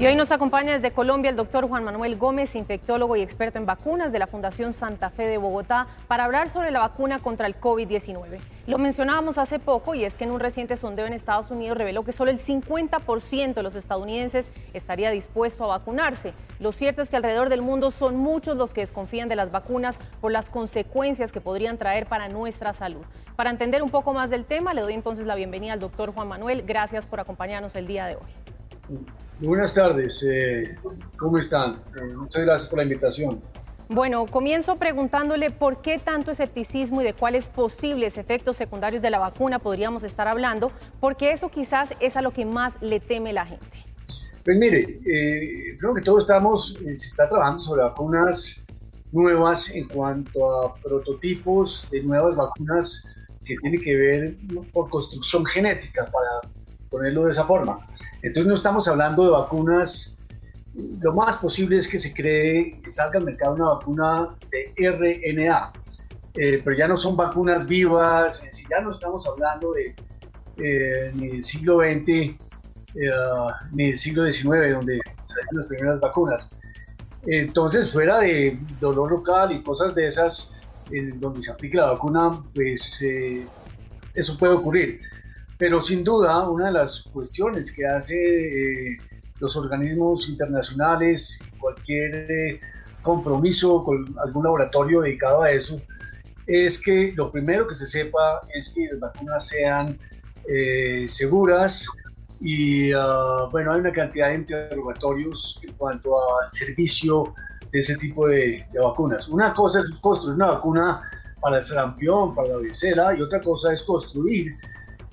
Y hoy nos acompaña desde Colombia el doctor Juan Manuel Gómez, infectólogo y experto en vacunas de la Fundación Santa Fe de Bogotá, para hablar sobre la vacuna contra el COVID-19. Lo mencionábamos hace poco y es que en un reciente sondeo en Estados Unidos reveló que solo el 50% de los estadounidenses estaría dispuesto a vacunarse. Lo cierto es que alrededor del mundo son muchos los que desconfían de las vacunas por las consecuencias que podrían traer para nuestra salud. Para entender un poco más del tema, le doy entonces la bienvenida al doctor Juan Manuel. Gracias por acompañarnos el día de hoy. Buenas tardes, eh, ¿cómo están? Eh, muchas gracias por la invitación. Bueno, comienzo preguntándole por qué tanto escepticismo y de cuáles posibles efectos secundarios de la vacuna podríamos estar hablando, porque eso quizás es a lo que más le teme la gente. Pues mire, eh, creo que todos estamos, se está trabajando sobre vacunas nuevas en cuanto a prototipos de nuevas vacunas que tienen que ver por construcción genética, para ponerlo de esa forma. Entonces no estamos hablando de vacunas, lo más posible es que se cree que salga al mercado una vacuna de RNA, eh, pero ya no son vacunas vivas, ya no estamos hablando de eh, ni del siglo XX eh, ni del siglo XIX, donde salieron las primeras vacunas. Entonces, fuera de dolor local y cosas de esas, donde se aplica la vacuna, pues eso puede ocurrir. Pero sin duda, una de las cuestiones que hace eh, los organismos internacionales, cualquier eh, compromiso con algún laboratorio dedicado a eso, es que lo primero que se sepa es que las vacunas sean eh, seguras y ah, bueno, hay una cantidad de interrogatorios en cuanto al servicio de ese tipo de, de vacunas. Una cosa es construir una vacuna para el sarampión, para la varicela, y otra cosa es construir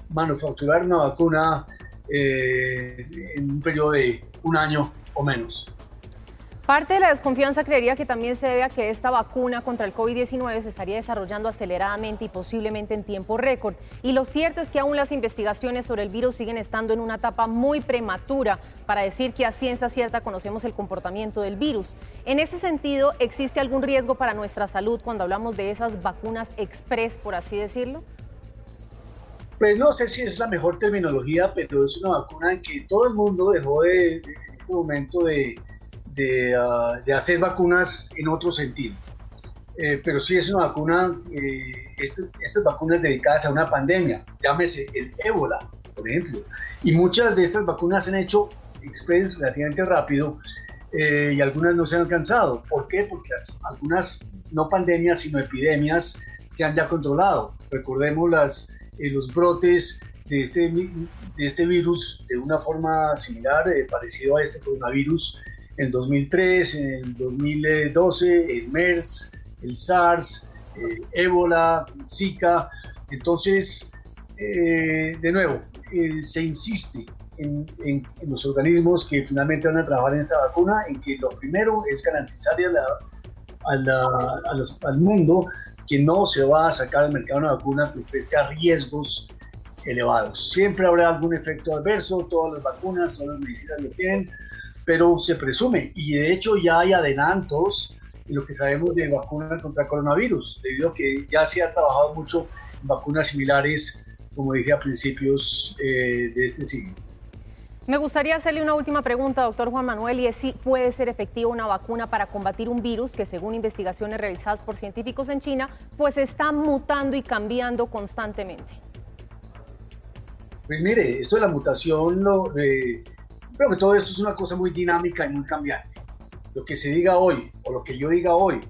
manufacturar una vacuna eh, en un periodo de un año o menos. Parte de la desconfianza creería que también se debe a que esta vacuna contra el COVID-19 se estaría desarrollando aceleradamente y posiblemente en tiempo récord. Y lo cierto es que aún las investigaciones sobre el virus siguen estando en una etapa muy prematura para decir que a ciencia cierta conocemos el comportamiento del virus. En ese sentido, ¿existe algún riesgo para nuestra salud cuando hablamos de esas vacunas express, por así decirlo? Pues no sé si es la mejor terminología, pero es una vacuna en que todo el mundo dejó de, en este momento de, de, ah, de, hacer vacunas en otro sentido. Eh, pero sí es una vacuna, eh, este, estas vacunas dedicadas a una pandemia, llámese el ébola, por ejemplo. Y muchas de estas vacunas se han hecho express relativamente rápido eh, y algunas no se han alcanzado. ¿Por qué? Porque algunas no pandemias, sino epidemias se han ya controlado. Recordemos las eh, los brotes de este, de este virus de una forma similar, eh, parecido a este coronavirus en 2003, en el 2012, el MERS, el SARS, eh, ébola, Zika. Entonces, de nuevo, se insiste en, los organismos que finalmente van a trabajar en esta vacuna, en que lo primero es garantizarle al mundo que no se va a sacar al mercado una vacuna que ofrezca riesgos elevados. Siempre habrá algún efecto adverso, todas las vacunas, todas las medicinas lo tienen, pero se presume, y de hecho ya hay adelantos en lo que sabemos de vacunas contra coronavirus, debido a que ya se ha trabajado mucho en vacunas similares, como dije a principios eh, de este siglo. Me gustaría hacerle una última pregunta, doctor Juan Manuel, y es si puede ser efectiva una vacuna para combatir un virus que, según investigaciones realizadas por científicos en China, pues está mutando y cambiando constantemente. Pues mire, esto de la mutación, lo, eh, creo que todo esto es una cosa muy dinámica y muy cambiante. Lo que se diga hoy, o lo que yo diga hoy,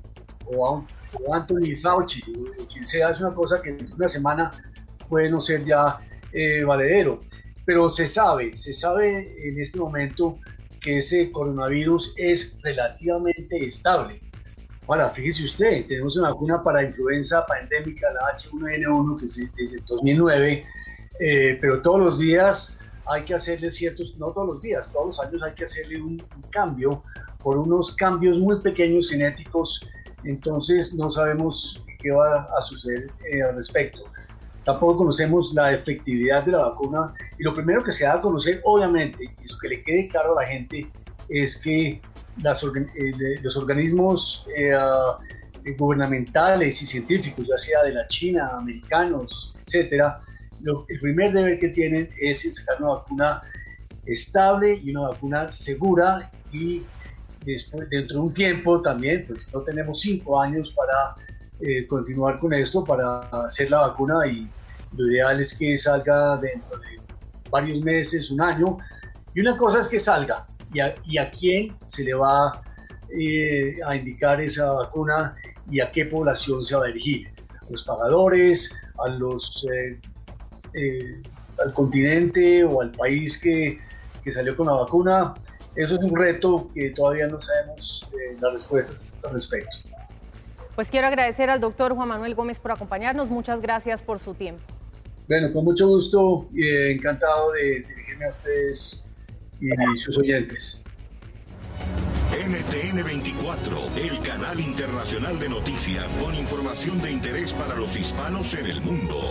o, Anthony Fauci, o quien sea, es una cosa que en una semana puede no ser ya eh, valedero pero se sabe, se sabe en este momento que ese coronavirus es relativamente estable. Ahora, fíjese usted, tenemos una vacuna para influenza pandémica, la H1N1, que es desde 2009, eh, pero todos los días hay que hacerle ciertos, no todos los días, todos los años hay que hacerle un, cambio por unos cambios muy pequeños genéticos, entonces no sabemos qué va a suceder eh, al respecto. Tampoco conocemos la efectividad de la vacuna y lo primero que se da a conocer, obviamente, y eso que le quede claro a la gente, es que eh, los organismos eh, gubernamentales y científicos, ya sea de la China, americanos, etcétera, el primer deber que tienen es sacar una vacuna estable y una vacuna segura y después, dentro de un tiempo también, pues no tenemos cinco años para eh, continuar con esto, para hacer la vacuna y lo ideal es que salga dentro de varios meses, un año. Y una cosa es que salga y a, quién se le va eh, a indicar esa vacuna y a qué población se va a dirigir. A los pagadores, a los, eh, al continente o al país que, que, salió con la vacuna. Eso es un reto que todavía no sabemos las respuestas al respecto. Pues quiero agradecer al doctor Juan Manuel Gómez por acompañarnos. Muchas gracias por su tiempo. Bueno, con mucho gusto y encantado de dirigirme a ustedes y sus oyentes. NTN 24, el canal internacional de noticias con información de interés para los hispanos en el mundo.